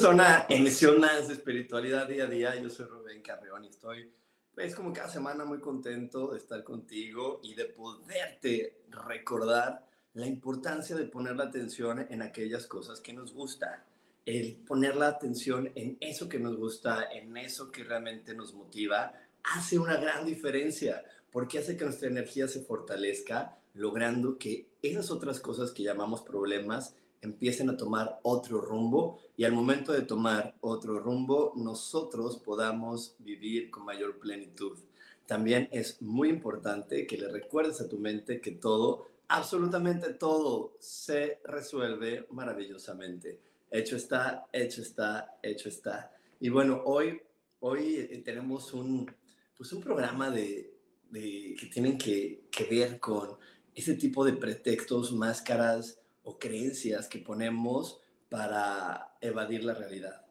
Bienvenidos a una emisión más de Espiritualidad Día a Día. Yo soy Rubén Carreón y estoy, pues, como cada semana muy contento de estar contigo y de poderte recordar la importancia de poner la atención en aquellas cosas que nos gustan. El poner la atención en eso que nos gusta, en eso que realmente nos motiva, hace una gran diferencia porque hace que nuestra energía se fortalezca, logrando que esas otras cosas que llamamos problemas empiecen a tomar otro rumbo y al momento de tomar otro rumbo nosotros podamos vivir con mayor plenitud. También es muy importante que le recuerdes a tu mente que todo, absolutamente todo, se resuelve maravillosamente. Hecho está, hecho está, hecho está. Y bueno, hoy, hoy eh, tenemos un, pues un programa de, que tienen que, que ver con ese tipo de pretextos, máscaras, o creencias que ponemos para evadir la realidad,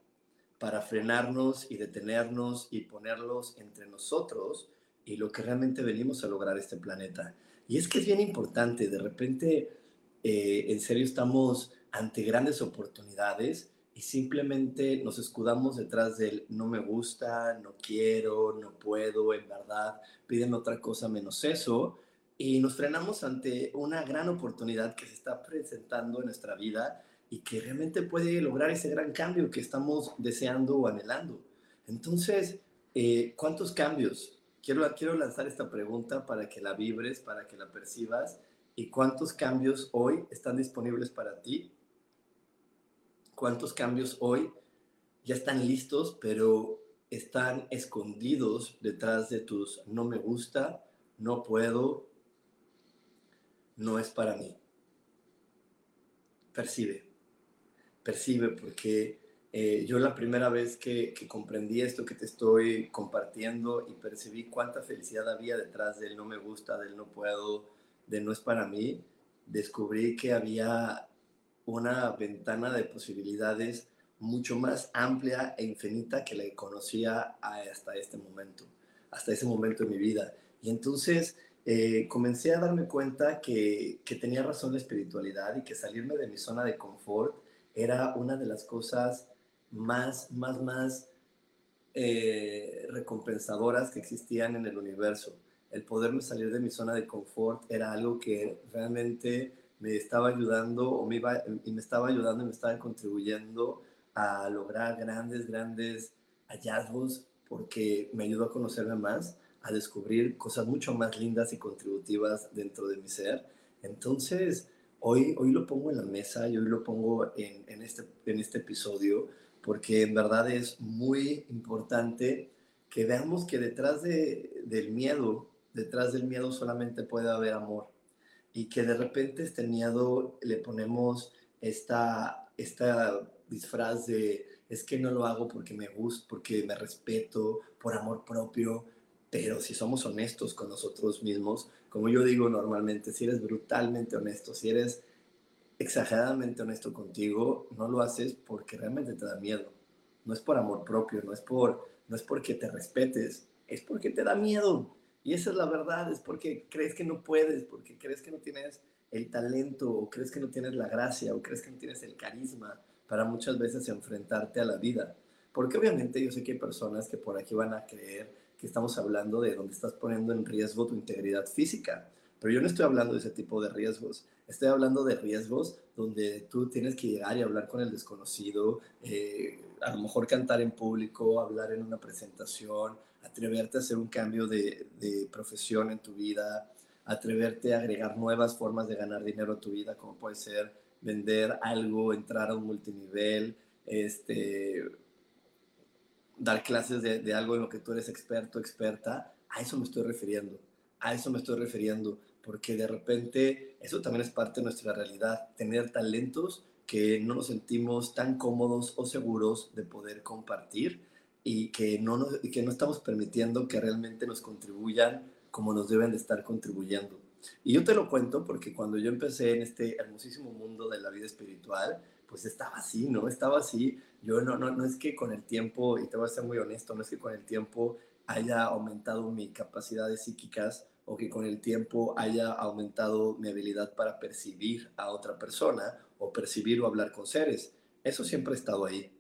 para frenarnos y detenernos y ponerlos entre nosotros y lo que realmente venimos a lograr este planeta. Y es que es bien importante, de repente, eh, en serio, estamos ante grandes oportunidades y simplemente nos escudamos detrás del no me gusta, no quiero, no puedo, en verdad, piden otra cosa menos eso y nos frenamos ante una gran oportunidad que se está presentando en nuestra vida y que realmente puede lograr ese gran cambio que estamos deseando o anhelando. Entonces, eh, ¿cuántos cambios? Quiero, quiero lanzar esta pregunta para que la vibres, para que la percibas. ¿Y cuántos cambios hoy están disponibles para ti? ¿Cuántos cambios hoy ya están listos, pero están escondidos detrás de tus no me gusta, no puedo, no es para mí. Percibe, percibe, porque eh, yo la primera vez que, comprendí esto que te estoy compartiendo y percibí cuánta felicidad había detrás del no me gusta, del no puedo, de no es para mí, descubrí que había una ventana de posibilidades mucho más amplia e infinita que la conocía hasta este momento, hasta ese momento de mi vida. Y entonces eh, comencé a darme cuenta que, tenía razón la espiritualidad y que salirme de mi zona de confort era una de las cosas más, más, más eh, recompensadoras que existían en el universo. El poderme salir de mi zona de confort era algo que realmente me estaba ayudando o me iba, y me estaba ayudando y me estaba contribuyendo a lograr grandes, grandes hallazgos porque me ayudó a conocerme más a descubrir cosas mucho más lindas y contributivas dentro de mi ser. Entonces, hoy, hoy lo pongo en la mesa y hoy lo pongo en, en, este, en este episodio porque en verdad es muy importante que veamos que detrás de, del miedo, detrás del miedo solamente puede haber amor y que de repente este miedo le ponemos esta, esta disfraz de es que no lo hago porque me gusta, porque me respeto, por amor propio, pero si somos honestos con nosotros mismos, como yo digo normalmente, si eres brutalmente honesto, si eres exageradamente honesto contigo, no lo haces porque realmente te da miedo. No es por amor propio, no es, por, no es porque te respetes, es porque te da miedo. Y esa es la verdad, es porque crees que no puedes, porque crees que no tienes el talento, o crees que no tienes la gracia, o crees que no tienes el carisma para muchas veces enfrentarte a la vida. Porque obviamente yo sé que hay personas que por aquí van a creer que estamos hablando de donde estás poniendo en riesgo tu integridad física. Pero yo no estoy hablando de ese tipo de riesgos. Estoy hablando de riesgos donde tú tienes que llegar y hablar con el desconocido, eh, a lo mejor cantar en público, hablar en una presentación, atreverte a hacer un cambio de, de profesión en tu vida, atreverte a agregar nuevas formas de ganar dinero a tu vida, como puede ser vender algo, entrar a un multinivel, este, dar clases de, algo en lo que tú eres experto, experta, a eso me estoy refiriendo, a eso me estoy refiriendo, porque de repente eso también es parte de nuestra realidad, tener talentos que no nos sentimos tan cómodos o seguros de poder compartir y que no, y que no estamos permitiendo que realmente nos contribuyan como nos deben de estar contribuyendo. Y yo te lo cuento porque cuando yo empecé en este hermosísimo mundo de la vida espiritual, pues estaba así, ¿no? Estaba así. Yo no, no, no es que con el tiempo, y te voy a ser muy honesto, no es que con el tiempo haya aumentado mi capacidades psíquicas o que con el tiempo haya aumentado mi habilidad para percibir a otra persona o percibir o hablar con seres. Eso siempre ha estado ahí.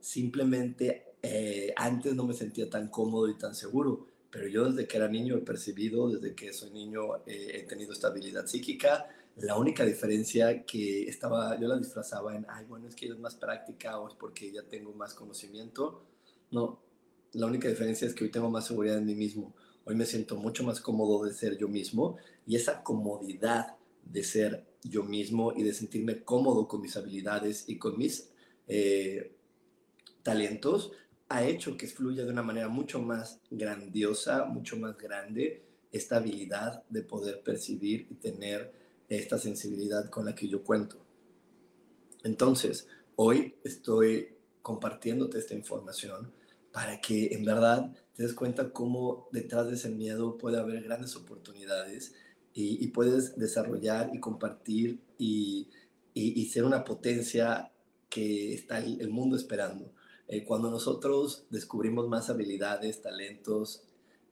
Simplemente eh, antes no me sentía tan cómodo y tan seguro pero yo desde que era niño he percibido, desde que soy niño eh, he tenido estabilidad psíquica. La única diferencia que estaba, yo la disfrazaba en, ay, bueno, es que es más práctica o es porque ya tengo más conocimiento. No, la única diferencia es que hoy tengo más seguridad en mí mismo. Hoy me siento mucho más cómodo de ser yo mismo y esa comodidad de ser yo mismo y de sentirme cómodo con mis habilidades y con mis eh, talentos ha hecho que fluya de una manera mucho más grandiosa, mucho más grande, esta habilidad de poder percibir y tener esta sensibilidad con la que yo cuento. Entonces, hoy estoy compartiéndote esta información para que en verdad te des cuenta cómo detrás de ese miedo puede haber grandes oportunidades y, puedes desarrollar y compartir y, y, ser una potencia que está el mundo esperando. Eh, cuando nosotros descubrimos más habilidades, talentos,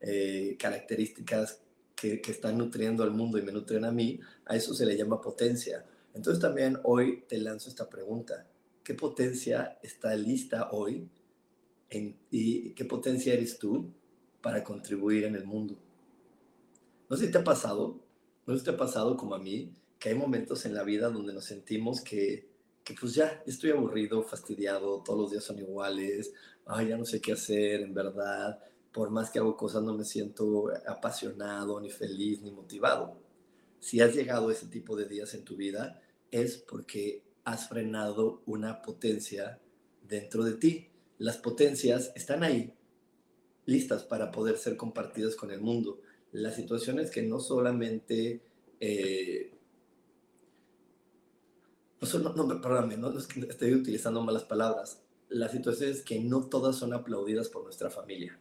eh, características que, que, están nutriendo al mundo y me nutren a mí, a eso se le llama potencia. Entonces también hoy te lanzo esta pregunta. ¿Qué potencia está lista hoy y qué potencia eres tú para contribuir en el mundo? No sé si te ha pasado, no sé si te ha pasado como a mí, que hay momentos en la vida donde nos sentimos que que pues ya estoy aburrido, fastidiado, todos los días son iguales, ay, ya no sé qué hacer, en verdad, por más que hago cosas no me siento apasionado, ni feliz, ni motivado. Si has llegado a ese tipo de días en tu vida, es porque has frenado una potencia dentro de ti. Las potencias están ahí, listas para poder ser compartidas con el mundo. Las situaciones que no solamente eh, no, perdóname, estoy utilizando malas palabras. La situación es que no todas son aplaudidas por nuestra familia.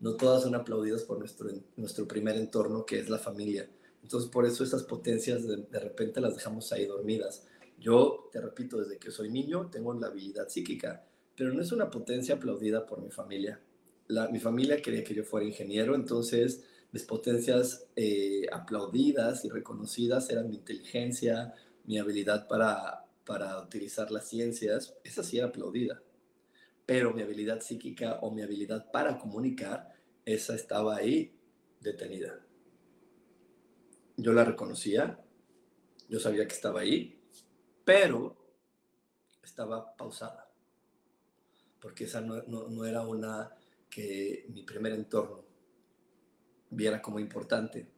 No todas son aplaudidas por nuestro, nuestro primer entorno, que es la familia. Entonces, por eso esas potencias de, de repente las dejamos ahí dormidas. Yo, te repito, desde que soy niño tengo la habilidad psíquica, pero no es una potencia aplaudida por mi familia. Mi familia quería que yo fuera ingeniero, entonces mis potencias eh, aplaudidas y reconocidas eran mi inteligencia, mi habilidad para, para utilizar las ciencias, esa sí era aplaudida. Pero mi habilidad psíquica o mi habilidad para comunicar, esa estaba ahí detenida. Yo la reconocía, yo sabía que estaba ahí, pero estaba pausada. Porque esa no, no, no era una que mi primer entorno viera como importante.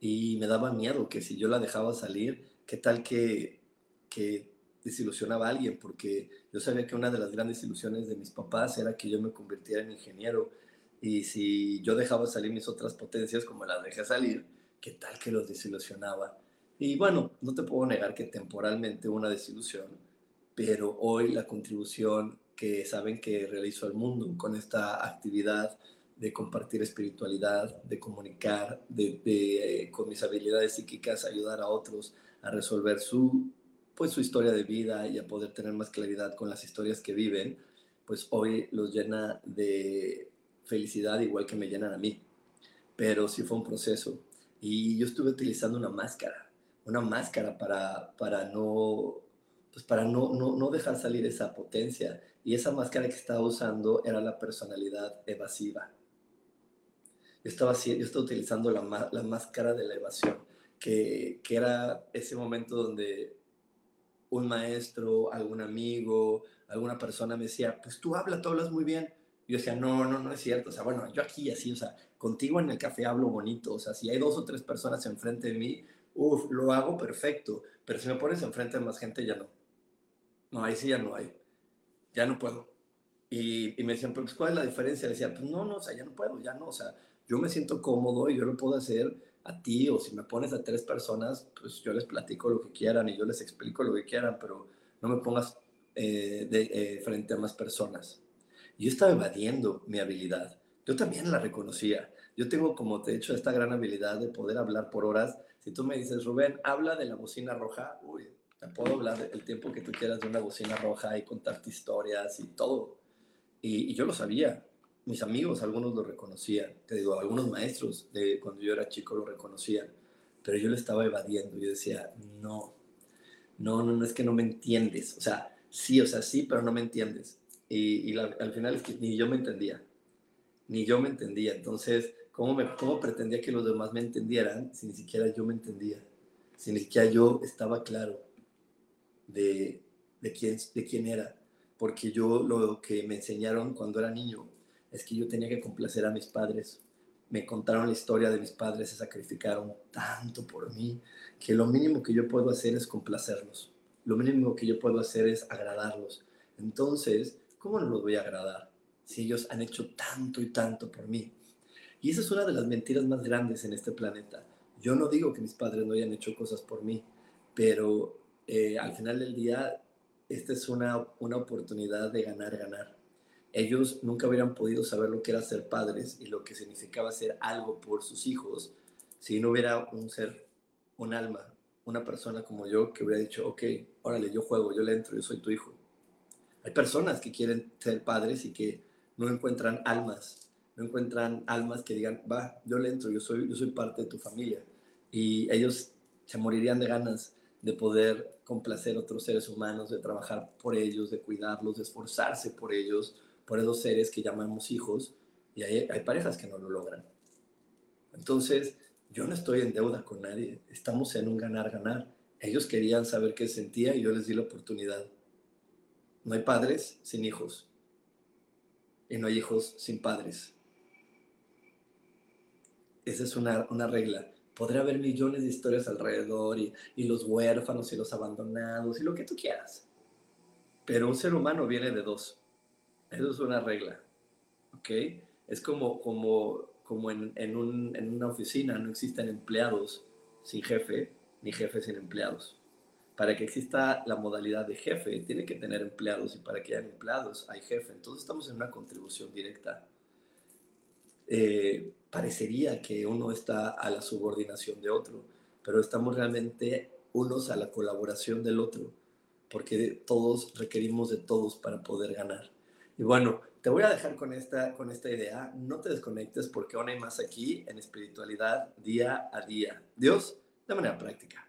Y me daba miedo que si yo la dejaba salir, qué tal que, que desilusionaba a alguien, porque yo sabía que una de las grandes ilusiones de mis papás era que yo me convirtiera en ingeniero. Y si yo dejaba salir mis otras potencias como las dejé salir, qué tal que los desilusionaba. Y bueno, no te puedo negar que temporalmente una desilusión, pero hoy la contribución que saben que realizo al mundo con esta actividad de compartir espiritualidad, de comunicar, de, eh, con mis habilidades psíquicas ayudar a otros a resolver su, pues, su historia de vida y a poder tener más claridad con las historias que viven, pues hoy los llena de felicidad igual que me llenan a mí. Pero sí fue un proceso. Y yo estuve utilizando una máscara, una máscara para, para, no, pues para no, no, no dejar salir esa potencia. Y esa máscara que estaba usando era la personalidad evasiva. Yo estaba, yo estaba utilizando la, la máscara de la evasión que, era ese momento donde un maestro, algún amigo, alguna persona me decía, pues tú hablas, tú hablas muy bien, Yo decía, no, no, no es cierto. O sea, bueno, yo aquí así, o sea, contigo en el café hablo bonito. O sea, si hay dos o tres personas enfrente de mí, uff, lo hago perfecto. Pero si me pones enfrente de más gente, ya no. No, ahí sí ya no hay. Ya no puedo. Y, y me decían, pues, ¿cuál es la diferencia? Le decía, pues no, no, o sea, ya no puedo, ya no. O sea, yo me siento cómodo y yo lo puedo hacer a ti o si me pones a tres personas, pues yo les platico lo que quieran y yo les explico lo que quieran, pero no me pongas eh, de, eh, frente a más personas. Yo estaba evadiendo mi habilidad. Yo también la reconocía. Yo tengo, como te he dicho, esta gran habilidad de poder hablar por horas. Si tú me dices, Rubén, habla de la bocina roja, uy, te puedo hablar el tiempo que tú quieras de una bocina roja y contarte historias y todo. Y, y yo lo sabía mis amigos, algunos lo reconocían, te digo, algunos maestros de cuando yo era chico lo reconocían, pero yo lo estaba evadiendo. Yo decía, no, no, no, no es que no me entiendes. O sea, sí, o sea, sí, pero no me entiendes. Y, al final es que ni yo me entendía, ni yo me entendía. Entonces, ¿cómo, me, ¿cómo pretendía que los demás me entendieran si ni siquiera yo me entendía? Si ni siquiera yo estaba claro de, de, quién, de quién era. Porque yo lo que me enseñaron cuando era niño es que yo tenía que complacer a mis padres. Me contaron la historia de mis padres, se sacrificaron tanto por mí, que lo mínimo que yo puedo hacer es complacerlos. Lo mínimo que yo puedo hacer es agradarlos. Entonces, ¿cómo no los voy a agradar si ellos han hecho tanto y tanto por mí? Y esa es una de las mentiras más grandes en este planeta. Yo no digo que mis padres no hayan hecho cosas por mí, pero eh, al final del día, esta es una, una oportunidad de ganar, ganar ellos nunca hubieran podido saber lo que era ser padres y lo que significaba hacer algo por sus hijos si no hubiera un ser, un alma, una persona como yo que hubiera dicho, ok, órale, yo juego, yo le entro, yo soy tu hijo. Hay personas que quieren ser padres y que no encuentran almas, no encuentran almas que digan, va, yo le entro, yo soy, yo soy parte de tu familia. Y ellos se morirían de ganas de poder complacer a otros seres humanos, de trabajar por ellos, de cuidarlos, de esforzarse por ellos, por esos seres que llamamos hijos y hay, hay parejas que no lo logran. Entonces, yo no estoy en deuda con nadie, estamos en un ganar-ganar. Ellos querían saber qué sentía y yo les di la oportunidad. No hay padres sin hijos y no hay hijos sin padres. Esa es una, una regla. Podría haber millones de historias alrededor y, y los huérfanos y los abandonados y lo que tú quieras. Pero un ser humano viene de dos, eso es una regla, ¿ok? Es como, como, como en, en, un, en una oficina no existen empleados sin jefe, ni jefes sin empleados. Para que exista la modalidad de jefe, tiene que tener empleados y para que haya empleados hay jefe. Entonces estamos en una contribución directa. Eh, parecería que uno está a la subordinación de otro, pero estamos realmente unos a la colaboración del otro, porque todos requerimos de todos para poder ganar. Y bueno, te voy a dejar con esta, con esta idea. No te desconectes porque aún hay más aquí en espiritualidad día a día. Dios, de manera práctica.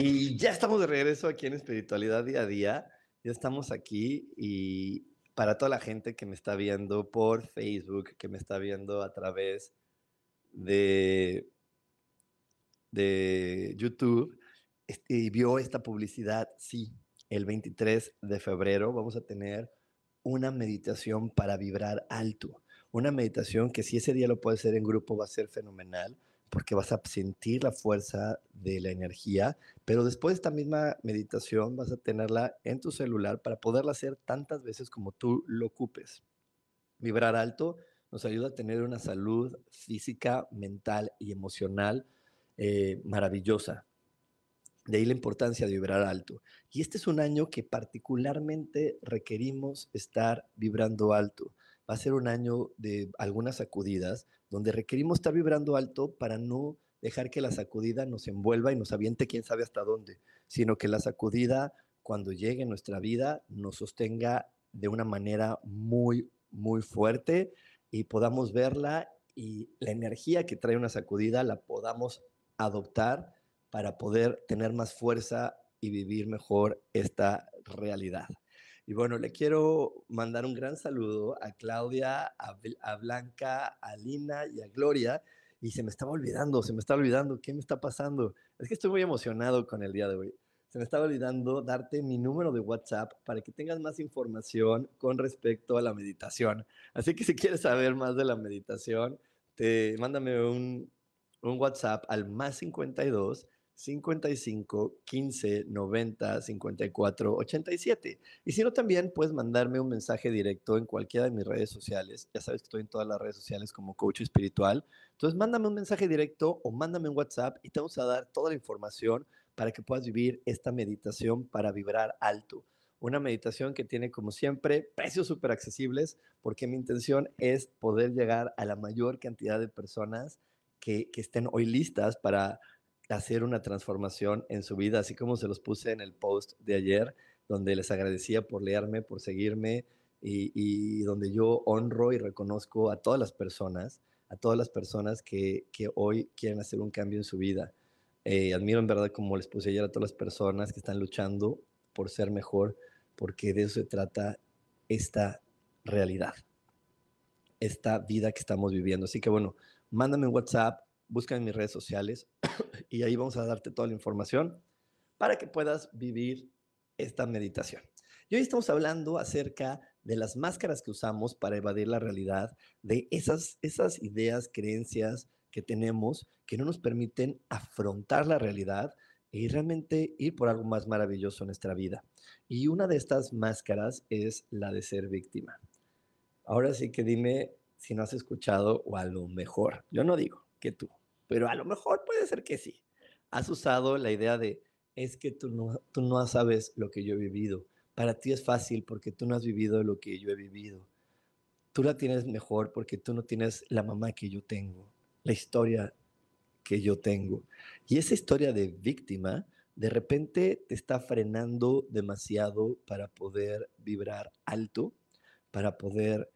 Y ya estamos de regreso aquí en Espiritualidad Día a Día. Ya estamos aquí y para toda la gente que me está viendo por Facebook, que me está viendo a través de, de YouTube este, y vio esta publicidad, sí, el 23 de febrero vamos a tener una meditación para vibrar alto. Una meditación que si ese día lo puedes hacer en grupo va a ser fenomenal porque vas a sentir la fuerza de la energía, pero después de esta misma meditación vas a tenerla en tu celular para poderla hacer tantas veces como tú lo ocupes. Vibrar alto nos ayuda a tener una salud física, mental y emocional eh, maravillosa. De ahí la importancia de vibrar alto. Y este es un año que particularmente requerimos estar vibrando alto. Va a ser un año de algunas sacudidas, donde requerimos estar vibrando alto para no dejar que la sacudida nos envuelva y nos aviente quién sabe hasta dónde, sino que la sacudida cuando llegue en nuestra vida nos sostenga de una manera muy, muy fuerte y podamos verla y la energía que trae una sacudida la podamos adoptar para poder tener más fuerza y vivir mejor esta realidad. Y bueno, le quiero mandar un gran saludo a Claudia, a, Blanca, a Lina y a Gloria. Y se me estaba olvidando, se me estaba olvidando, ¿qué me está pasando? Es que estoy muy emocionado con el día de hoy. Se me estaba olvidando darte mi número de WhatsApp para que tengas más información con respecto a la meditación. Así que si quieres saber más de la meditación, te mándame un, un WhatsApp al más 52 55 15 90 54 87. Y si no, también puedes mandarme un mensaje directo en cualquiera de mis redes sociales. Ya sabes que estoy en todas las redes sociales como coach espiritual. Entonces, mándame un mensaje directo o mándame un WhatsApp y te vamos a dar toda la información para que puedas vivir esta meditación para vibrar alto. Una meditación que tiene, como siempre, precios súper accesibles, porque mi intención es poder llegar a la mayor cantidad de personas que, que estén hoy listas para hacer una transformación en su vida, así como se los puse en el post de ayer, donde les agradecía por leerme, por seguirme y, donde yo honro y reconozco a todas las personas, a todas las personas que, hoy quieren hacer un cambio en su vida. Eh, admiro en verdad, como les puse ayer, a todas las personas que están luchando por ser mejor, porque de eso se trata esta realidad, esta vida que estamos viviendo. Así que bueno, mándame un WhatsApp, busca en mis redes sociales y ahí vamos a darte toda la información para que puedas vivir esta meditación. Y hoy estamos hablando acerca de las máscaras que usamos para evadir la realidad, de esas, esas ideas, creencias que tenemos que no nos permiten afrontar la realidad y realmente ir por algo más maravilloso en nuestra vida. Y una de estas máscaras es la de ser víctima. Ahora sí que dime si no has escuchado o a lo mejor, yo no digo que tú, pero a lo mejor puede ser que sí. Has usado la idea de, es que tú no, tú no sabes lo que yo he vivido. Para ti es fácil porque tú no has vivido lo que yo he vivido. Tú la tienes mejor porque tú no tienes la mamá que yo tengo, la historia que yo tengo. Y esa historia de víctima de repente te está frenando demasiado para poder vibrar alto, para poder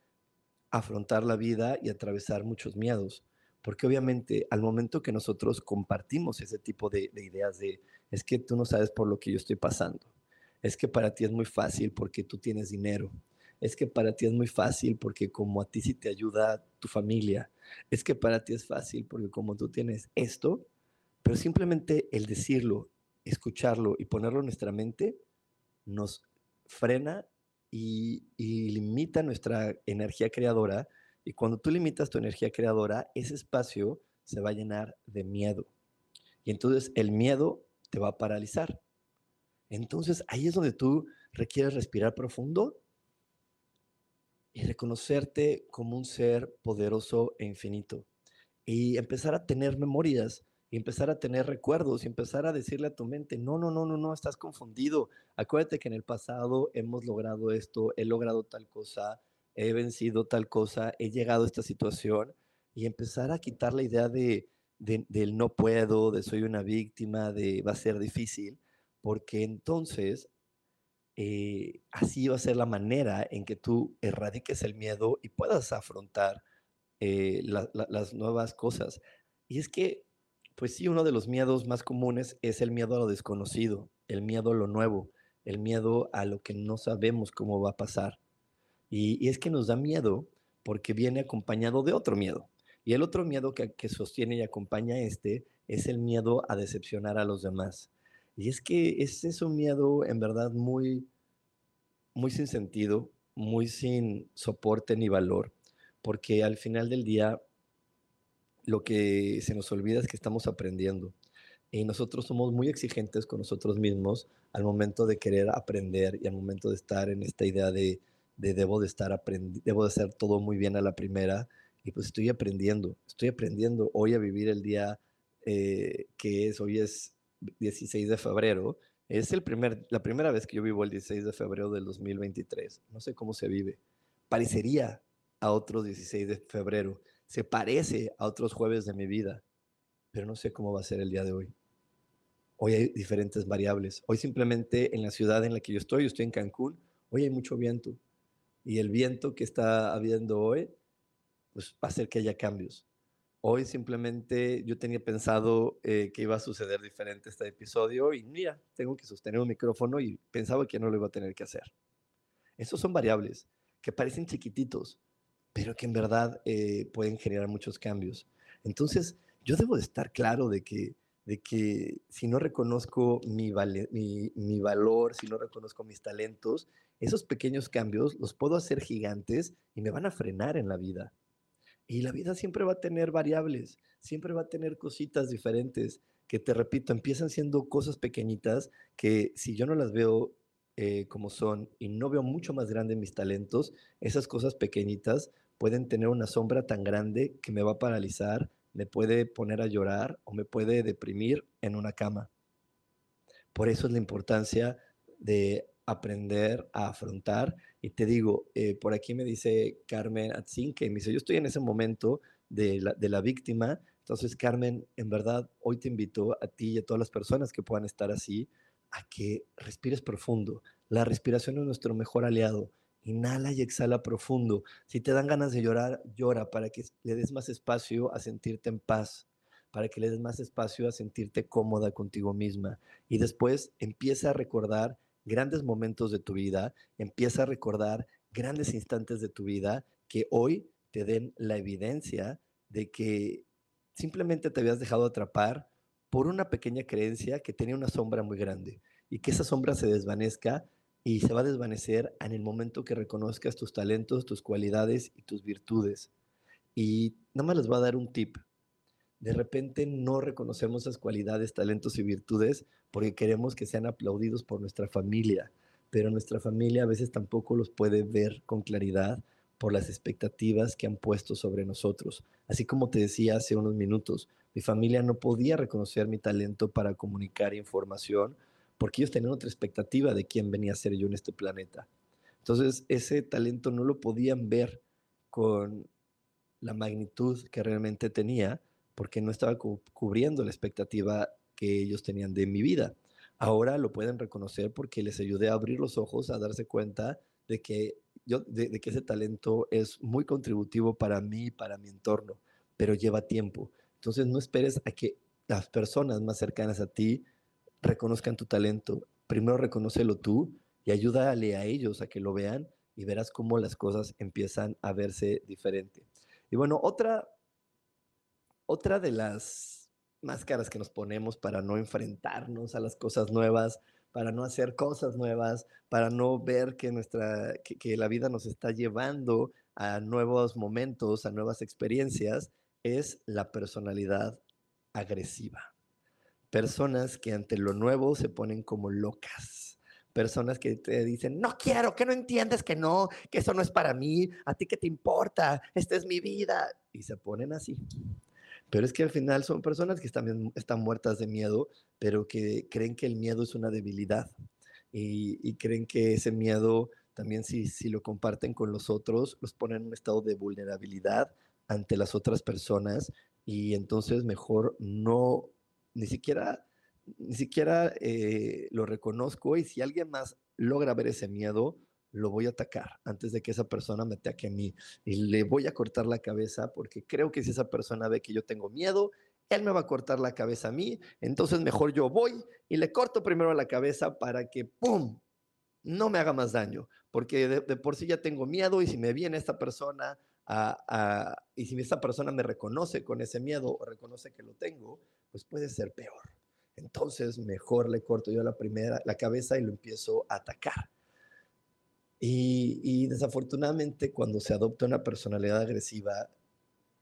afrontar la vida y atravesar muchos miedos. Porque obviamente al momento que nosotros compartimos ese tipo de, ideas de, es que tú no sabes por lo que yo estoy pasando, es que para ti es muy fácil porque tú tienes dinero, es que para ti es muy fácil porque como a ti sí te ayuda tu familia, es que para ti es fácil porque como tú tienes esto, pero simplemente el decirlo, escucharlo y ponerlo en nuestra mente nos frena y, y limita nuestra energía creadora. Y cuando tú limitas tu energía creadora, ese espacio se va a llenar de miedo. Y entonces el miedo te va a paralizar. Entonces ahí es donde tú requieres respirar profundo y reconocerte como un ser poderoso e infinito. Y empezar a tener memorias, y empezar a tener recuerdos, y empezar a decirle a tu mente, no, no, no, no, no, estás confundido. Acuérdate que en el pasado hemos logrado esto, he logrado tal cosa, he vencido tal cosa, he llegado a esta situación, y empezar a quitar la idea de, del no puedo, de soy una víctima, de va a ser difícil, porque entonces eh, así va a ser la manera en que tú erradiques el miedo y puedas afrontar eh, las nuevas cosas. Y es que, pues sí, uno de los miedos más comunes es el miedo a lo desconocido, el miedo a lo nuevo, el miedo a lo que no sabemos cómo va a pasar. Y, es que nos da miedo porque viene acompañado de otro miedo. Y el otro miedo que, sostiene y acompaña este es el miedo a decepcionar a los demás. Y es que ese es un miedo en verdad muy, muy sin sentido, muy sin soporte ni valor, porque al final del día lo que se nos olvida es que estamos aprendiendo. Y nosotros somos muy exigentes con nosotros mismos al momento de querer aprender y al momento de estar en esta idea de, debo de estar aprendiendo, debo de hacer todo muy bien a la primera. Y pues estoy aprendiendo, estoy aprendiendo hoy a vivir el día eh, que es, hoy es 16 de febrero. Es el primer, la primera vez que yo vivo el 16 de febrero del 2023. No sé cómo se vive. Parecería a otro 16 de febrero. Se parece a otros jueves de mi vida. Pero no sé cómo va a ser el día de hoy. Hoy hay diferentes variables. Hoy simplemente en la ciudad en la que yo estoy, yo estoy en Cancún, hoy hay mucho viento. Y el viento que está habiendo hoy, pues va a hacer que haya cambios. Hoy simplemente yo tenía pensado eh, que iba a suceder diferente este episodio y mira, tengo que sostener un micrófono y pensaba que no lo iba a tener que hacer. Esos son variables que parecen chiquititos, pero que en verdad eh, pueden generar muchos cambios. Entonces, yo debo de estar claro de que, de que si no reconozco mi, mi, mi valor, si no reconozco mis talentos, esos pequeños cambios los puedo hacer gigantes y me van a frenar en la vida. Y la vida siempre va a tener variables, siempre va a tener cositas diferentes que te repito, empiezan siendo cosas pequeñitas que si yo no las veo eh, como son y no veo mucho más grande mis talentos, esas cosas pequeñitas pueden tener una sombra tan grande que me va a paralizar, me puede poner a llorar o me puede deprimir en una cama. Por eso es la importancia de aprender a afrontar. Y te digo, eh, por aquí me dice Carmen Atzin, que me dice, yo estoy en ese momento de la, de la víctima. Entonces, Carmen, en verdad, hoy te invito a ti y a todas las personas que puedan estar así, a que respires profundo. La respiración es nuestro mejor aliado. Inhala y exhala profundo. Si te dan ganas de llorar, llora para que le des más espacio a sentirte en paz, para que le des más espacio a sentirte cómoda contigo misma. Y después empieza a recordar grandes momentos de tu vida, empieza a recordar grandes instantes de tu vida que hoy te den la evidencia de que simplemente te habías dejado atrapar por una pequeña creencia que tenía una sombra muy grande y que esa sombra se desvanezca y se va a desvanecer en el momento que reconozcas tus talentos, tus cualidades y tus virtudes. Y nada más les voy a dar un tip de repente no reconocemos esas cualidades, talentos y virtudes porque queremos que sean aplaudidos por nuestra familia, pero nuestra familia a veces tampoco los puede ver con claridad por las expectativas que han puesto sobre nosotros. Así como te decía hace unos minutos, mi familia no podía reconocer mi talento para comunicar información porque ellos tenían otra expectativa de quién venía a ser yo en este planeta. Entonces, ese talento no lo podían ver con la magnitud que realmente tenía porque no estaba cubriendo la expectativa que ellos tenían de mi vida. Ahora lo pueden reconocer porque les ayudé a abrir los ojos, a darse cuenta de que, yo, de, que ese talento es muy contributivo para mí y para mi entorno, pero lleva tiempo. Entonces no esperes a que las personas más cercanas a ti reconozcan tu talento. Primero reconócelo tú y ayúdale a ellos a que lo vean y verás cómo las cosas empiezan a verse diferente. Y bueno, otra otra de las máscaras que nos ponemos para no enfrentarnos a las cosas nuevas, para no hacer cosas nuevas, para no ver que, nuestra, que, la vida nos está llevando a nuevos momentos, a nuevas experiencias, es la personalidad agresiva. Personas que ante lo nuevo se ponen como locas. Personas que te dicen, no quiero, que no entiendes que no, que eso no es para mí, a ti que te importa, esta es mi vida. Y se ponen así. Pero es que al final son personas que están, están muertas de miedo, pero que creen que el miedo es una debilidad y, creen que ese miedo también si, si lo comparten con los otros, los ponen en un estado de vulnerabilidad ante las otras personas y entonces mejor no, ni siquiera, ni siquiera eh, lo reconozco y si alguien más logra ver ese miedo, lo voy a atacar antes de que esa persona me ataque a mí y le voy a cortar la cabeza porque creo que si esa persona ve que yo tengo miedo, él me va a cortar la cabeza a mí, entonces mejor yo voy y le corto primero la cabeza para que, ¡pum!, no me haga más daño, porque de, por sí ya tengo miedo y si me viene esta persona y si esta persona me reconoce con ese miedo o reconoce que lo tengo, pues puede ser peor. Entonces mejor le corto yo la primera, la cabeza y lo empiezo a atacar. Y, desafortunadamente cuando se adopta una personalidad agresiva,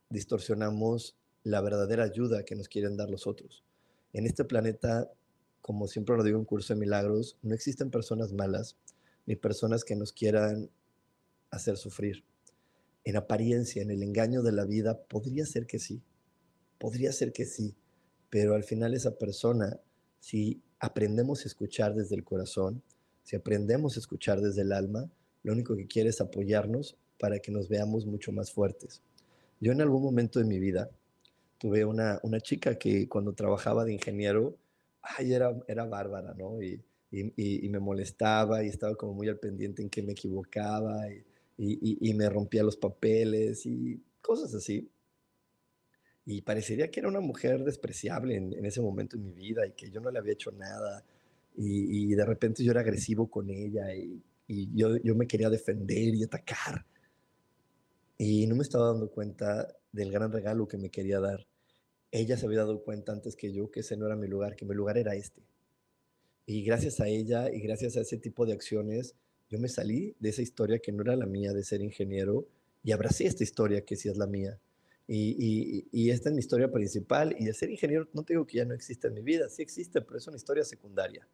distorsionamos la verdadera ayuda que nos quieren dar los otros. En este planeta, como siempre lo digo en Curso de Milagros, no existen personas malas ni personas que nos quieran hacer sufrir. En apariencia, en el engaño de la vida, podría ser que sí, podría ser que sí, pero al final esa persona, si aprendemos a escuchar desde el corazón, si aprendemos a escuchar desde el alma, lo único que quiere es apoyarnos para que nos veamos mucho más fuertes. Yo en algún momento de mi vida tuve una, una chica que cuando trabajaba de ingeniero, ay, era, era bárbara, ¿no? Y, y, y, me molestaba y estaba como muy al pendiente en que me equivocaba y, me rompía los papeles y cosas así. Y parecería que era una mujer despreciable en, en ese momento en mi vida y que yo no le había hecho nada y, de repente yo era agresivo con ella y, yo, yo me quería defender y atacar. Y no me estaba dando cuenta del gran regalo que me quería dar. Ella se había dado cuenta antes que yo que ese no era mi lugar, que mi lugar era este. Y gracias a ella y gracias a ese tipo de acciones, yo me salí de esa historia que no era la mía de ser ingeniero y abracé esta historia que sí es la mía. Y, esta es mi historia principal. Y de ser ingeniero, no te digo que ya no existe en mi vida, sí existe, pero es una historia secundaria.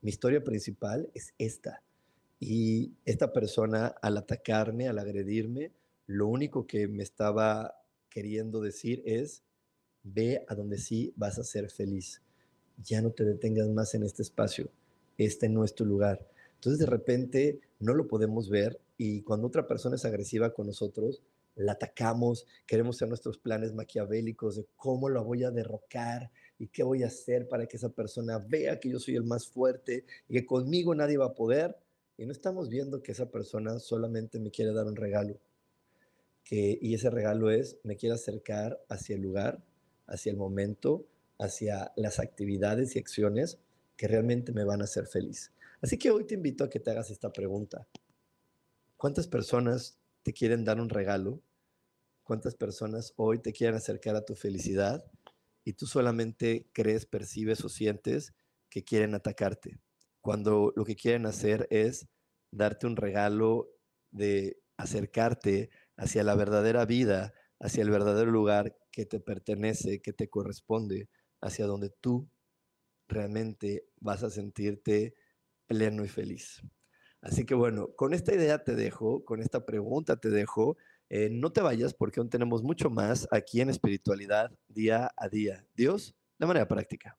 Mi historia principal es esta. Y esta persona, al atacarme, al agredirme, lo único que me estaba queriendo decir es, ve a donde sí vas a ser feliz. Ya no te detengas más en este espacio. Este no es tu lugar. Entonces de repente no lo podemos ver y cuando otra persona es agresiva con nosotros, la atacamos, queremos hacer nuestros planes maquiavélicos de cómo la voy a derrocar y qué voy a hacer para que esa persona vea que yo soy el más fuerte y que conmigo nadie va a poder. Y no estamos viendo que esa persona solamente me quiere dar un regalo. Que, y ese regalo es, me quiere acercar hacia el lugar, hacia el momento, hacia las actividades y acciones que realmente me van a hacer feliz. Así que hoy te invito a que te hagas esta pregunta. ¿Cuántas personas te quieren dar un regalo cuántas personas hoy te quieren acercar a tu felicidad y tú solamente crees, percibes o sientes que quieren atacarte, cuando lo que quieren hacer es darte un regalo de acercarte hacia la verdadera vida, hacia el verdadero lugar que te pertenece, que te corresponde, hacia donde tú realmente vas a sentirte pleno y feliz. Así que bueno, con esta idea te dejo, con esta pregunta te dejo. Eh, no te vayas porque aún tenemos mucho más aquí en espiritualidad día a día. Dios, de manera práctica.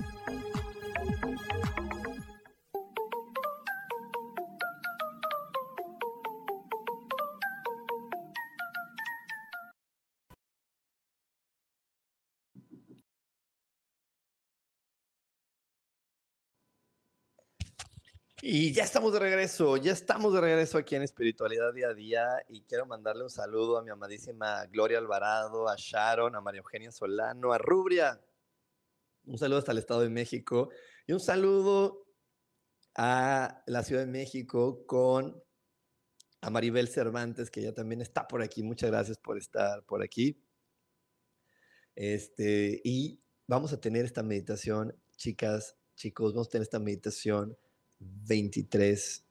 Y ya estamos de regreso, ya estamos de regreso aquí en Espiritualidad Día a Día y quiero mandarle un saludo a mi amadísima Gloria Alvarado, a Sharon, a María Eugenia Solano, a Rubria. Un saludo hasta el Estado de México y un saludo a la Ciudad de México con a Maribel Cervantes, que ya también está por aquí. Muchas gracias por estar por aquí. Este, y vamos a tener esta meditación, chicas, chicos, vamos a tener esta meditación 23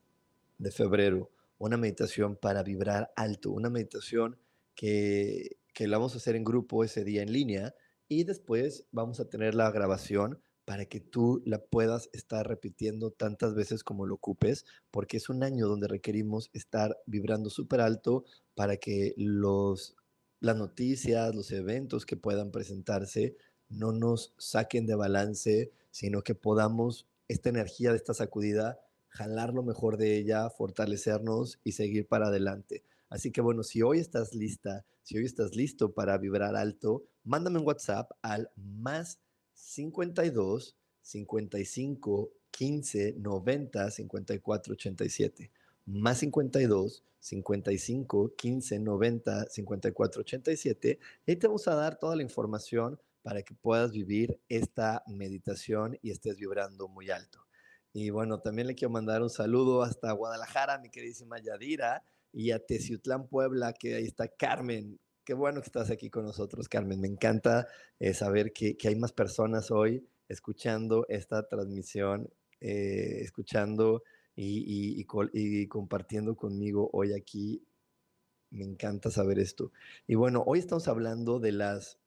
de febrero, una meditación para vibrar alto, una meditación que, que la vamos a hacer en grupo ese día en línea y después vamos a tener la grabación para que tú la puedas estar repitiendo tantas veces como lo ocupes, porque es un año donde requerimos estar vibrando súper alto para que los, las noticias, los eventos que puedan presentarse no nos saquen de balance, sino que podamos esta energía de esta sacudida, jalar lo mejor de ella, fortalecernos y seguir para adelante. Así que bueno, si hoy estás lista, si hoy estás listo para vibrar alto, mándame un WhatsApp al más 52 55 15 90 54 87. Más 52 55 15 90 54 87. Ahí te vamos a dar toda la información para que puedas vivir esta meditación y estés vibrando muy alto. Y bueno, también le quiero mandar un saludo hasta Guadalajara, mi queridísima Yadira, y a Teciutlán, Puebla, que ahí está Carmen. Qué bueno que estás aquí con nosotros, Carmen. Me encanta eh, saber que, hay más personas hoy escuchando esta transmisión, eh, escuchando y, y compartiendo conmigo hoy aquí. Me encanta saber esto. Y bueno, hoy estamos hablando de las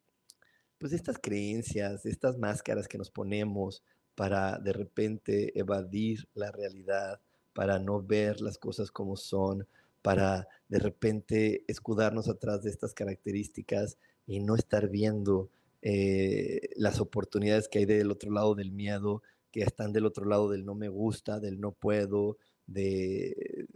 pues estas creencias, estas máscaras que nos ponemos para de repente evadir la realidad, para no ver las cosas como son, para de repente escudarnos atrás de estas características y no estar viendo eh, las oportunidades que hay del otro lado del miedo, que están del otro lado del no me gusta, del no puedo, de,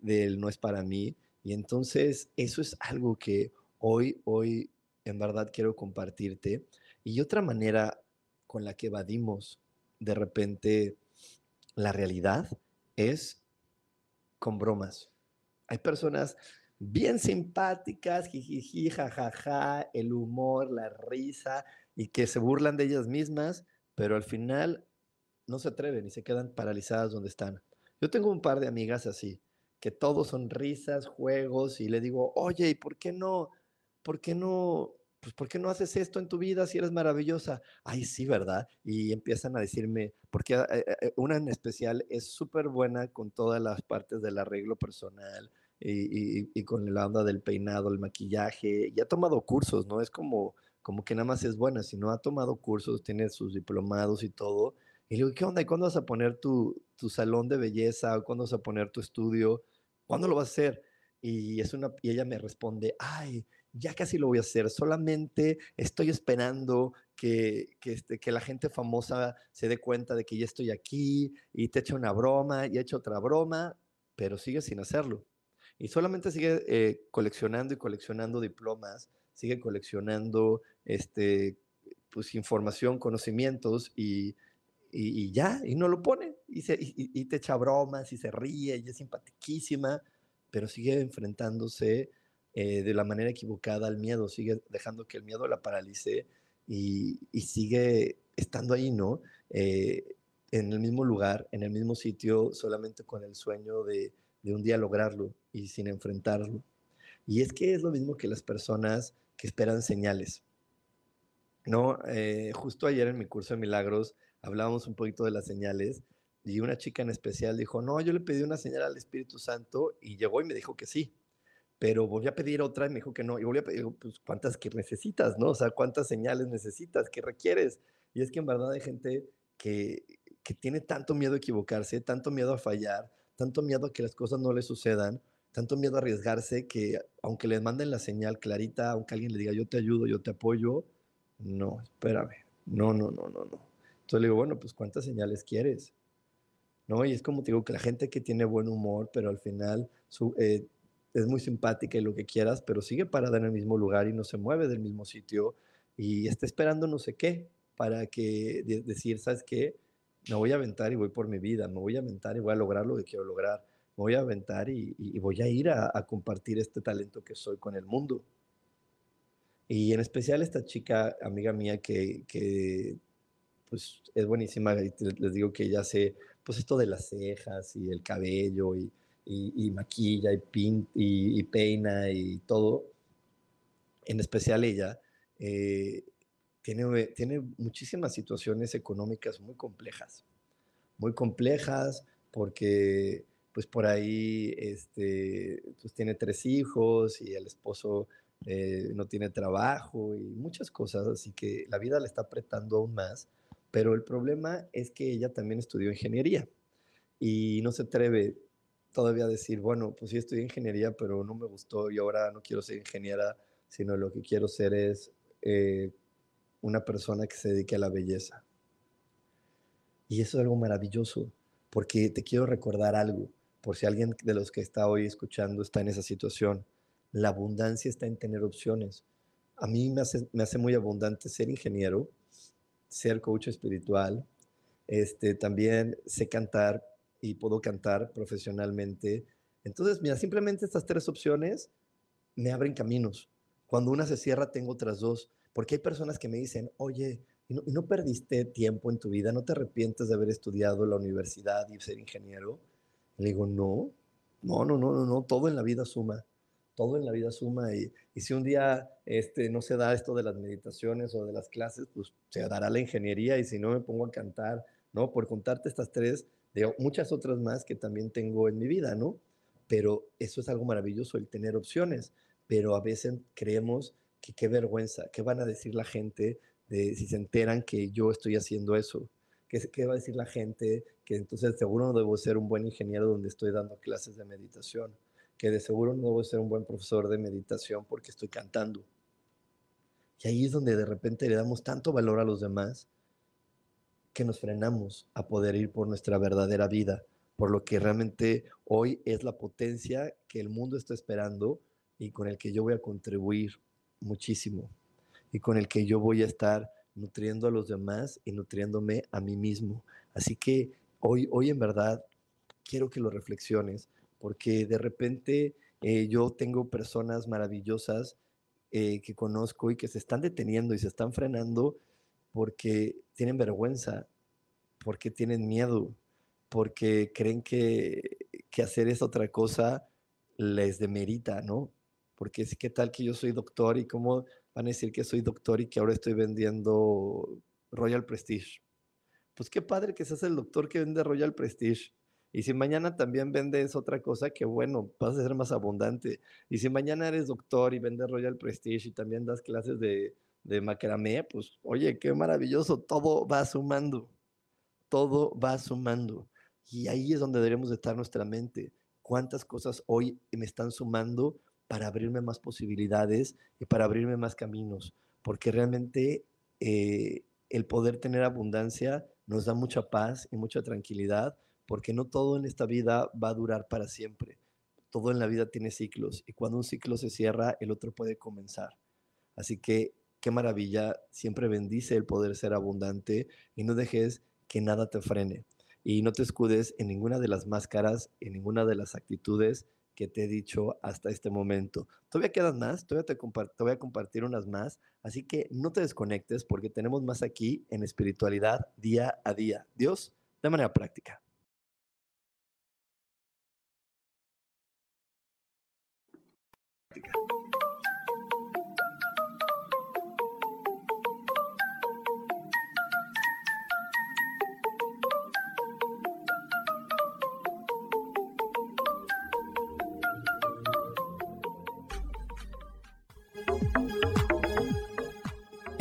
del no es para mí. Y entonces eso es algo que hoy, hoy en verdad quiero compartirte. Y otra manera con la que evadimos de repente la realidad es con bromas. Hay personas bien simpáticas, jijiji, jajaja, el humor, la risa, y que se burlan de ellas mismas, pero al final no se atreven y se quedan paralizadas donde están. Yo tengo un par de amigas así, que todos son risas, juegos, y le digo, oye, ¿y por qué no? ¿por qué no, pues, ¿por qué no haces esto en tu vida si eres maravillosa? Ay, sí, ¿verdad? Y empiezan a decirme, porque eh, eh, una en especial es súper buena con todas las partes del arreglo personal y, con la onda del peinado, el maquillaje, y ha tomado cursos, ¿no? Es como, como que nada más es buena, sino ha tomado cursos, tiene sus diplomados y todo. Y le digo, ¿qué onda? ¿Y cuándo vas a poner tu, tu salón de belleza? ¿Cuándo vas a poner tu estudio? ¿Cuándo lo vas a hacer? Y, es una, y ella me responde, ay, ya casi lo voy a hacer, solamente estoy esperando que, este, que la gente famosa se dé cuenta de que ya estoy aquí y te echa una broma y echa otra broma, pero sigue sin hacerlo. Y solamente sigue eh, coleccionando y coleccionando diplomas, sigue coleccionando este, pues, información, conocimientos y, y, ya, y no lo pone. Y, se, y, te echa bromas y se ríe y es simpaticísima, pero sigue enfrentándose eh, de la manera equivocada al miedo, sigue dejando que el miedo la paralice y, sigue estando ahí, ¿no? Eh, en el mismo lugar, en el mismo sitio, solamente con el sueño de, de un día lograrlo y sin enfrentarlo. Y es que es lo mismo que las personas que esperan señales. No, eh, justo ayer en mi curso de milagros hablábamos un poquito de las señales y una chica en especial dijo, no, yo le pedí una señal al Espíritu Santo y llegó y me dijo que sí, pero volví a pedir otra y me dijo que no, y volví a pedir, pues, ¿cuántas que necesitas, no? O sea, ¿cuántas señales necesitas? ¿Qué requieres? Y es que en verdad hay gente que, que tiene tanto miedo a equivocarse, tanto miedo a fallar, tanto miedo a que las cosas no le sucedan, tanto miedo a arriesgarse que aunque les manden la señal clarita, aunque alguien le diga yo te ayudo, yo te apoyo, no, espérame, no, no, no, no, no. Entonces le digo, bueno, pues ¿cuántas señales quieres? ¿No? Y es como te digo, que la gente que tiene buen humor, pero al final su, eh, es muy simpática y lo que quieras, pero sigue parada en el mismo lugar y no se mueve del mismo sitio y está esperando no sé qué para que decir, ¿sabes qué? Me voy a aventar y voy por mi vida, me voy a aventar y voy a lograr lo que quiero lograr, me voy a aventar y, voy a ir a, compartir este talento que soy con el mundo. Y en especial esta chica, amiga mía, que, que pues es buenísima, les digo que ella hace pues esto de las cejas y el cabello y, y, maquilla y, pin, y, peina y todo, en especial ella, eh, tiene, tiene muchísimas situaciones económicas muy complejas, muy complejas porque pues por ahí este, pues tiene tres hijos y el esposo eh, no tiene trabajo y muchas cosas, así que la vida le está apretando aún más, pero el problema es que ella también estudió ingeniería y no se atreve todavía decir, bueno, pues sí estudié ingeniería, pero no me gustó y ahora no quiero ser ingeniera, sino lo que quiero ser es eh, una persona que se dedique a la belleza. Y eso es algo maravilloso, porque te quiero recordar algo, por si alguien de los que está hoy escuchando está en esa situación. La abundancia está en tener opciones. A mí me hace, me hace muy abundante ser ingeniero, ser coach espiritual, este, también sé cantar, y puedo cantar profesionalmente. Entonces, mira, simplemente estas tres opciones me abren caminos. Cuando una se cierra, tengo otras dos. Porque hay personas que me dicen, oye, ¿y no, perdiste tiempo en tu vida? ¿No te arrepientes de haber estudiado la universidad y ser ingeniero? Le digo, no, no, no, no, no, no, todo en la vida suma. Todo en la vida suma. Y, y si un día este, no se da esto de las meditaciones o de las clases, pues se dará la ingeniería. Y si no, me pongo a cantar, ¿no? Por contarte estas tres, de muchas otras más que también tengo en mi vida, ¿no? Pero eso es algo maravilloso, el tener opciones, pero a veces creemos que qué vergüenza, qué van a decir la gente de si se enteran que yo estoy haciendo eso, qué, qué va a decir la gente que entonces seguro no debo ser un buen ingeniero donde estoy dando clases de meditación, que de seguro no debo ser un buen profesor de meditación porque estoy cantando. Y ahí es donde de repente le damos tanto valor a los demás que nos frenamos a poder ir por nuestra verdadera vida, por lo que realmente hoy es la potencia que el mundo está esperando y con el que yo voy a contribuir muchísimo y con el que yo voy a estar nutriendo a los demás y nutriéndome a mí mismo. Así que hoy, hoy en verdad quiero que lo reflexiones, porque de repente eh, yo tengo personas maravillosas eh, que conozco y que se están deteniendo y se están frenando porque tienen vergüenza, porque tienen miedo, porque creen que, hacer esa otra cosa les demerita, ¿no? Porque es que tal que yo soy doctor y cómo van a decir que soy doctor y que ahora estoy vendiendo Royal Prestige. Pues qué padre que seas el doctor que vende Royal Prestige Y si mañana también vendes otra cosa, que bueno, vas a ser más abundante. Y si mañana eres doctor y vendes Royal Prestige y también das clases de, de macramé, pues oye, qué maravilloso, todo va sumando, todo va sumando. Y ahí es donde deberíamos estar nuestra mente. ¿Cuántas cosas hoy me están sumando para abrirme más posibilidades y para abrirme más caminos? Porque realmente eh, el poder tener abundancia nos da mucha paz y mucha tranquilidad porque no todo en esta vida va a durar para siempre. Todo en la vida tiene ciclos y cuando un ciclo se cierra, el otro puede comenzar. Así que qué maravilla, siempre bendice el poder ser abundante y no dejes que nada te frene. Y no te escudes en ninguna de las máscaras, en ninguna de las actitudes que te he dicho hasta este momento. Todavía quedan más, todavía te, te, voy a compartir unas más, así que no te desconectes porque tenemos más aquí en espiritualidad día a día. Dios, de manera práctica.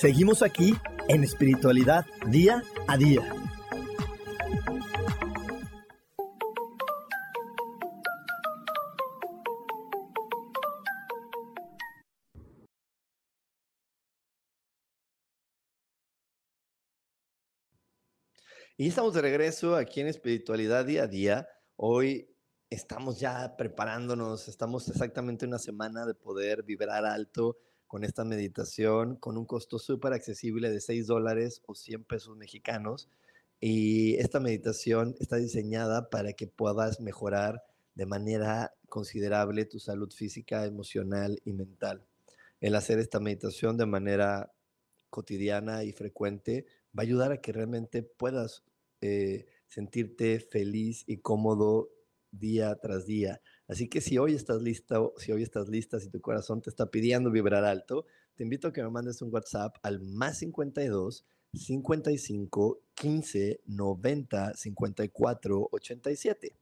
Seguimos aquí en espiritualidad día a día. Y estamos de regreso aquí en Espiritualidad Día a Día. Hoy estamos ya preparándonos, estamos exactamente una semana de poder vibrar alto con esta meditación con un costo súper accesible de 6 dólares o 100 pesos mexicanos. Y esta meditación está diseñada para que puedas mejorar de manera considerable tu salud física, emocional y mental. El hacer esta meditación de manera cotidiana y frecuente va a ayudar a que realmente puedas eh, sentirte feliz y cómodo día tras día. Así que si hoy estás lista, si hoy estás lista, si tu corazón te está pidiendo vibrar alto, te invito a que me mandes un WhatsApp al más 52 55 15 90 54 87.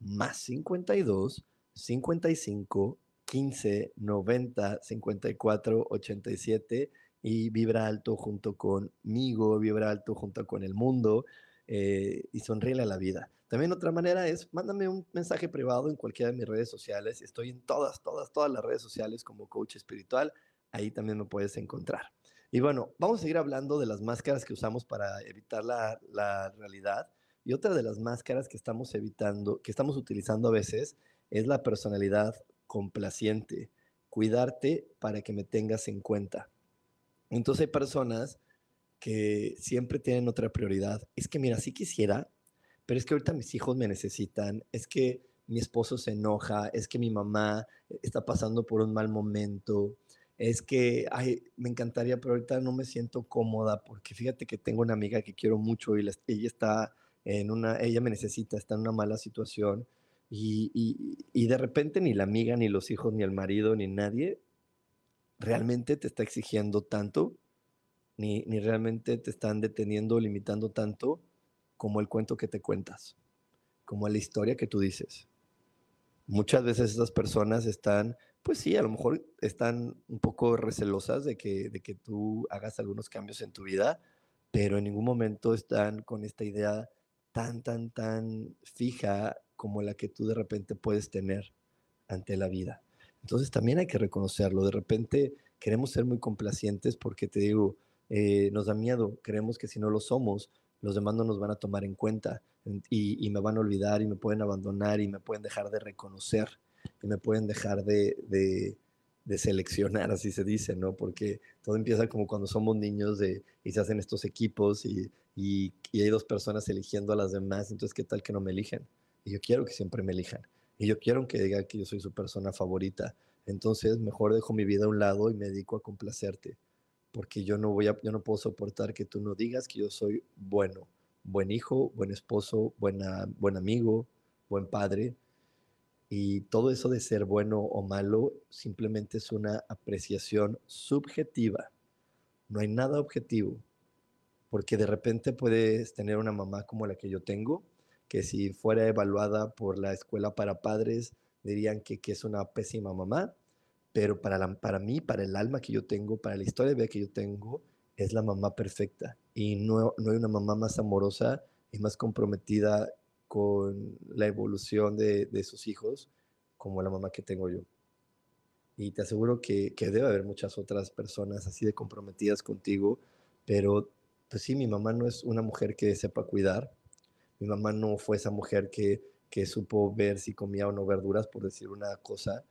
Más 52 55 15 90 54 87 y vibra alto junto conmigo, vibra alto junto con el mundo eh, y sonríe a la vida. También otra manera es, mándame un mensaje privado en cualquiera de mis redes sociales. Estoy en todas, todas, todas las redes sociales como coach espiritual. Ahí también me puedes encontrar. Y bueno, vamos a seguir hablando de las máscaras que usamos para evitar la, la realidad. Y otra de las máscaras que estamos evitando, que estamos utilizando a veces, es la personalidad complaciente. Cuidarte para que me tengas en cuenta. Entonces hay personas que siempre tienen otra prioridad. Es que, mira, si quisiera, pero es que ahorita mis hijos me necesitan, es que mi esposo se enoja, es que mi mamá está pasando por un mal momento, es que, ay, me encantaría, pero ahorita no me siento cómoda porque fíjate que tengo una amiga que quiero mucho y ella está en una, ella me necesita, está en una mala situación y, y de repente ni la amiga, ni los hijos, ni el marido, ni nadie realmente te está exigiendo tanto, ni, ni realmente te están deteniendo o limitando tanto como el cuento que te cuentas, como la historia que tú dices. Muchas veces esas personas están, pues sí, a lo mejor están un poco recelosas de que, de que tú hagas algunos cambios en tu vida, pero en ningún momento están con esta idea tan, tan, tan fija como la que tú de repente puedes tener ante la vida. Entonces también hay que reconocerlo. De repente queremos ser muy complacientes porque te digo, eh, nos da miedo, creemos que si no lo somos, los demás no nos van a tomar en cuenta y, me van a olvidar y me pueden abandonar y me pueden dejar de reconocer y me pueden dejar de, de, seleccionar, así se dice, ¿no? Porque todo empieza como cuando somos niños de, y se hacen estos equipos y, y, hay dos personas eligiendo a las demás, entonces ¿qué tal que no me eligen? Y yo quiero que siempre me elijan. Y yo quiero que digan que yo soy su persona favorita. Entonces, mejor dejo mi vida a un lado y me dedico a complacerte, porque yo no voy yo no puedo soportar que tú no digas que yo soy bueno, buen hijo, buen esposo, buena, buen amigo, buen padre. Y todo eso de ser bueno o malo simplemente es una apreciación subjetiva. No hay nada objetivo, porque de repente puedes tener una mamá como la que yo tengo, que si fuera evaluada por la escuela para padres, dirían que, que es una pésima mamá, pero para, la, para mí, para el alma que yo tengo, para la historia de vida que yo tengo, es la mamá perfecta. Y no, no hay una mamá más amorosa y más comprometida con la evolución de, de, sus hijos como la mamá que tengo yo. Y te aseguro que, que debe haber muchas otras personas así de comprometidas contigo, pero pues sí, mi mamá no es una mujer que sepa cuidar, mi mamá no fue esa mujer que, que supo ver si comía o no verduras, por decir una cosa,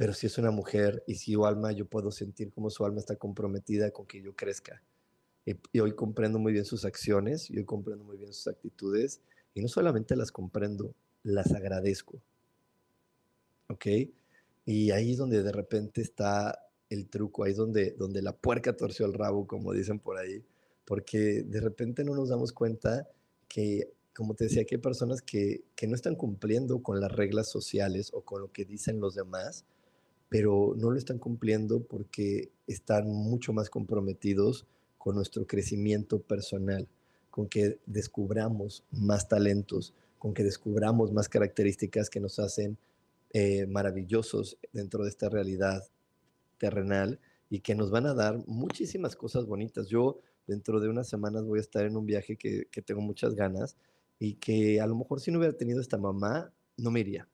pero si es una mujer y si su alma, yo puedo sentir como su alma está comprometida con que yo crezca. Y, y, hoy comprendo muy bien sus acciones, y hoy comprendo muy bien sus actitudes, y no solamente las comprendo, las agradezco. ¿Ok? Y ahí es donde de repente está el truco, ahí es donde, donde la puerca torció el rabo, como dicen por ahí, porque de repente no nos damos cuenta que, como te decía, que hay personas que, que no están cumpliendo con las reglas sociales o con lo que dicen los demás, pero no lo están cumpliendo porque están mucho más comprometidos con nuestro crecimiento personal, con que descubramos más talentos, con que descubramos más características que nos hacen eh, maravillosos dentro de esta realidad terrenal y que nos van a dar muchísimas cosas bonitas. Yo dentro de unas semanas voy a estar en un viaje que, que tengo muchas ganas y que a lo mejor si no hubiera tenido esta mamá, no me iría.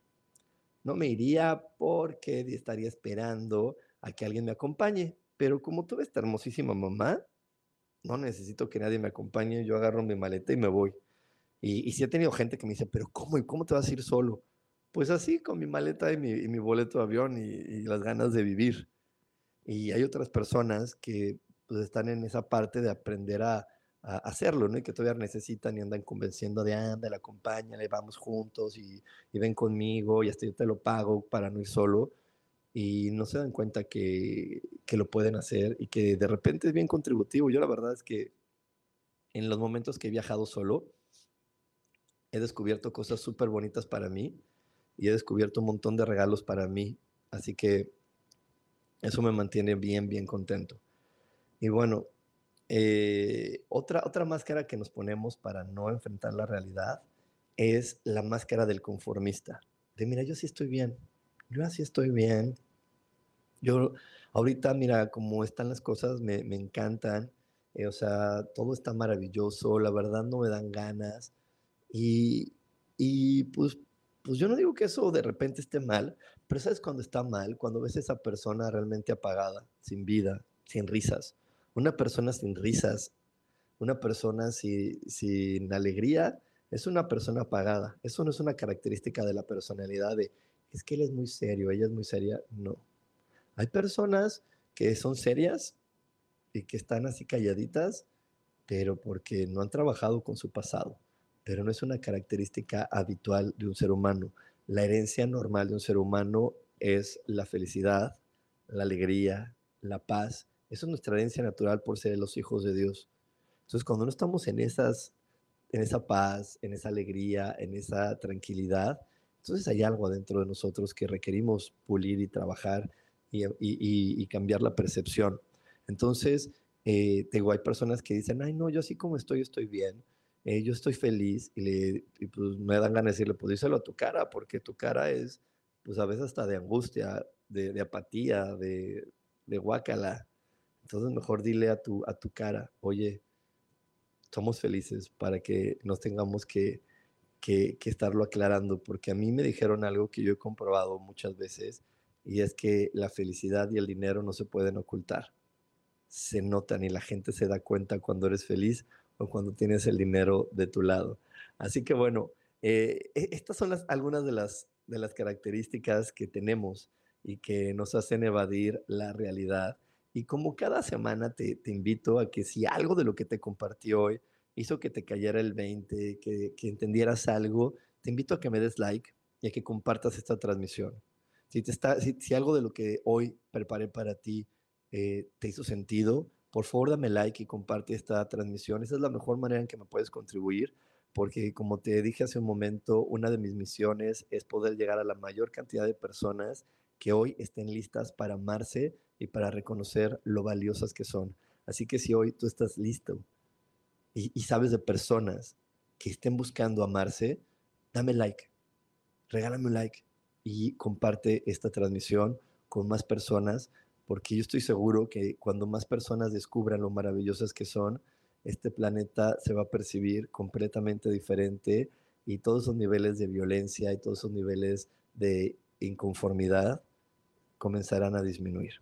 No me iría porque estaría esperando a que alguien me acompañe. Pero como tuve esta hermosísima mamá, no necesito que nadie me acompañe, yo agarro mi maleta y me voy. Y, y sí he tenido gente que me dice, pero ¿cómo? ¿Y cómo te vas a ir solo? Pues así, con mi maleta y mi, y mi boleto de avión y, las ganas de vivir. Y hay otras personas que pues están en esa parte de aprender a, a hacerlo, ¿no? Y que todavía necesitan y andan convenciendo de, anda, acompaña, le vamos juntos y, y, ven conmigo y hasta yo te lo pago para no ir solo. Y no se dan cuenta que, que lo pueden hacer y que de repente es bien contributivo. Yo la verdad es que en los momentos que he viajado solo, he descubierto cosas súper bonitas para mí y he descubierto un montón de regalos para mí. Así que eso me mantiene bien, bien contento. Y bueno, eh, otra, otra máscara que nos ponemos para no enfrentar la realidad es la máscara del conformista. De mira, yo sí estoy bien, yo así estoy bien. Yo ahorita, mira, como están las cosas, me, me encantan. Eh, o sea, todo está maravilloso, la verdad no me dan ganas. Y, y pues, pues yo no digo que eso de repente esté mal, pero ¿sabes cuando está mal? Cuando ves a esa persona realmente apagada, sin vida, sin risas una persona sin risas, una persona sin, alegría, es una persona apagada. Eso no es una característica de la personalidad de, es que él es muy serio, ella es muy seria. No. Hay personas que son serias y que están así calladitas, pero porque no han trabajado con su pasado. Pero no es una característica habitual de un ser humano. La herencia normal de un ser humano es la felicidad, la alegría, la paz eso es nuestra herencia natural por ser los hijos de Dios. Entonces, cuando no estamos en, esas, en esa paz, en esa alegría, en esa tranquilidad, entonces hay algo dentro de nosotros que requerimos pulir y trabajar y, cambiar la percepción. Entonces, eh, digo, hay personas que dicen, ay, no, yo así como estoy, estoy bien, eh, yo estoy feliz, y, le, y pues me dan ganas de decirle, pues díselo a tu cara, porque tu cara es, pues a veces hasta de angustia, de, de apatía, de, de guácala. Entonces mejor dile a tu, a tu cara, oye, somos felices para que nos tengamos que, que, estarlo aclarando, porque a mí me dijeron algo que yo he comprobado muchas veces, y es que la felicidad y el dinero no se pueden ocultar. Se notan y la gente se da cuenta cuando eres feliz o cuando tienes el dinero de tu lado. Así que bueno, eh, e, estas son algunas de las, de las características que tenemos y que nos hacen evadir la realidad Y como cada semana te, invito a que si algo de lo que te compartí hoy hizo que te cayera el 20, que, entendieras algo, te invito a que me des like y a que compartas esta transmisión. Si, te está, si, algo de lo que hoy preparé para ti eh, te hizo sentido, por favor dame like y comparte esta transmisión. Esa es la mejor manera en que me puedes contribuir, porque como te dije hace un momento, una de mis misiones es poder llegar a la mayor cantidad de personas que hoy estén listas para amarse y para reconocer lo valiosas que son. Así que si hoy tú estás listo y, sabes de personas que estén buscando amarse, dame like, regálame un like y comparte esta transmisión con más personas, porque yo estoy seguro que cuando más personas descubran lo maravillosas que son, este planeta se va a percibir completamente diferente y todos esos niveles de violencia y todos esos niveles de inconformidad comenzarán a disminuir.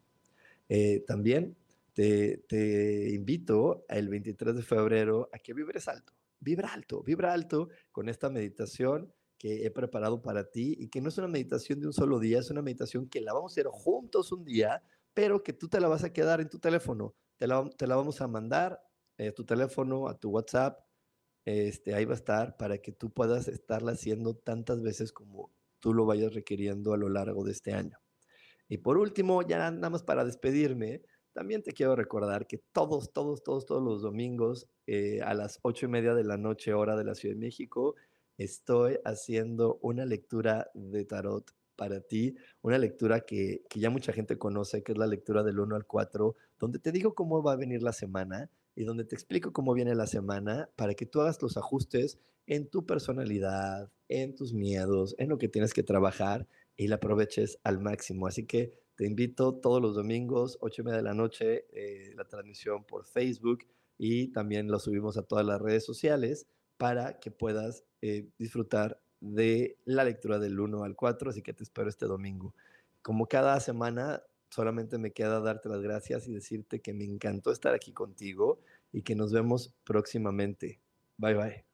Eh, también te, invito el 23 de febrero a que vibres alto, vibra alto, vibra alto con esta meditación que he preparado para ti y que no es una meditación de un solo día, es una meditación que la vamos a hacer juntos un día, pero que tú te la vas a quedar en tu teléfono, te la, vamos a mandar a tu teléfono, a tu WhatsApp, este, ahí va a estar para que tú puedas estarla haciendo tantas veces como tú lo vayas requiriendo a lo largo de este año. Y por último, ya nada más para despedirme, también te quiero recordar que todos, todos, todos, todos los domingos eh, a las ocho y media de la noche, hora de la Ciudad de México, estoy haciendo una lectura de tarot para ti, una lectura que, que ya mucha gente conoce, que es la lectura del 1 al 4, donde te digo cómo va a venir la semana y donde te explico cómo viene la semana para que tú hagas los ajustes en tu personalidad, en tus miedos, en lo que tienes que trabajar y la aproveches al máximo. Así que te invito todos los domingos, 8 y media de la noche, eh, la transmisión por Facebook y también lo subimos a todas las redes sociales para que puedas eh, disfrutar de la lectura del 1 al 4. Así que te espero este domingo. Como cada semana, solamente me queda darte las gracias y decirte que me encantó estar aquí contigo y que nos vemos próximamente. Bye bye.